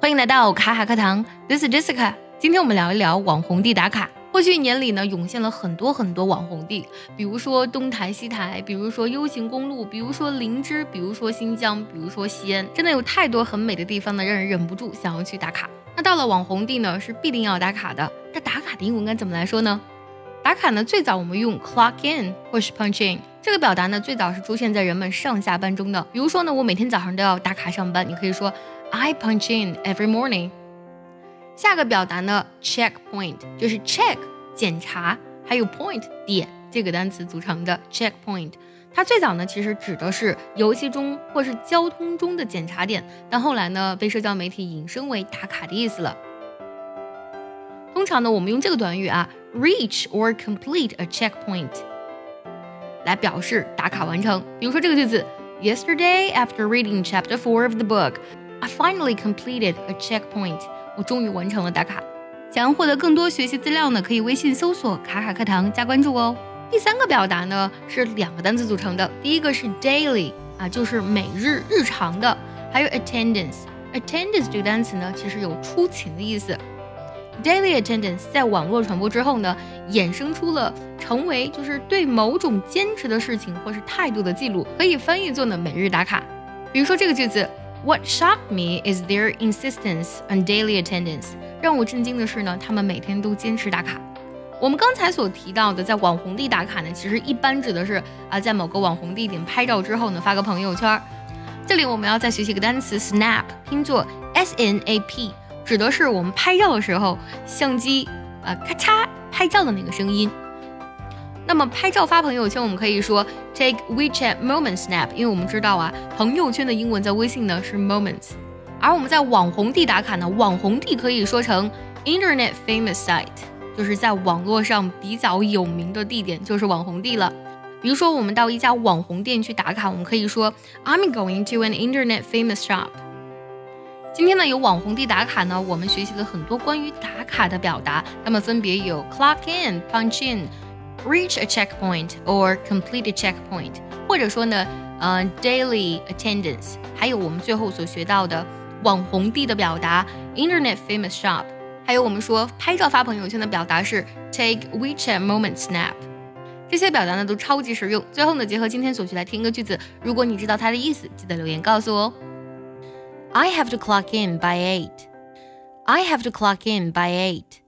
欢迎来到卡卡课堂，This is Jessica。今天我们聊一聊网红地打卡。过去一年里呢，涌现了很多很多网红地，比如说东台西台，比如说 U 型公路，比如说灵芝，比如说新疆，比如说西安，真的有太多很美的地方呢，让人忍不住想要去打卡。那到了网红地呢，是必定要打卡的。那打卡的英文该怎么来说呢？打卡呢，最早我们用 clock in 或是 punch in 这个表达呢，最早是出现在人们上下班中的。比如说呢，我每天早上都要打卡上班，你可以说 I punch in every morning。下个表达呢，check point 就是 check 检查，还有 point 点这个单词组成的 check point。它最早呢，其实指的是游戏中或是交通中的检查点，但后来呢，被社交媒体引申为打卡的意思了。通常呢，我们用这个短语啊，reach or complete a checkpoint，来表示打卡完成。比如说这个句子：Yesterday, after reading chapter four of the book, I finally completed a checkpoint。我终于完成了打卡。想要获得更多学习资料呢，可以微信搜索“卡卡课堂”加关注哦。第三个表达呢是两个单词组成的，第一个是 daily 啊，就是每日、日常的，还有 attendance。attendance 这个单词呢，其实有出勤的意思。Daily attendance 在网络传播之后呢，衍生出了成为就是对某种坚持的事情或是态度的记录，可以翻译作呢每日打卡。比如说这个句子，What shocked me is their insistence on daily attendance。让我震惊的是呢，他们每天都坚持打卡。我们刚才所提到的在网红地打卡呢，其实一般指的是啊，在某个网红地点拍照之后呢，发个朋友圈。这里我们要再学习一个单词 snap，拼作 s n a p，指的是我们拍照的时候相机啊咔嚓拍照的那个声音。那么拍照发朋友圈，我们可以说 take WeChat moment snap，因为我们知道啊，朋友圈的英文在微信呢是 moments。而我们在网红地打卡呢，网红地可以说成 internet famous site。就是在网络上比较有名的地点，就是网红地了。比如说，我们到一家网红店去打卡，我们可以说 I'm going to an internet famous shop。今天呢，有网红地打卡呢，我们学习了很多关于打卡的表达，它们分别有 clock in、punch in、reach a checkpoint or complete a checkpoint，或者说呢，呃，daily attendance，还有我们最后所学到的网红地的表达 internet famous shop。还有我们说拍照发朋友圈的表达是 take WeChat moment snap，这些表达呢都超级实用。最后呢，结合今天所学来听一个句子，如果你知道它的意思，记得留言告诉我哦。I have to clock in by eight. I have to clock in by eight.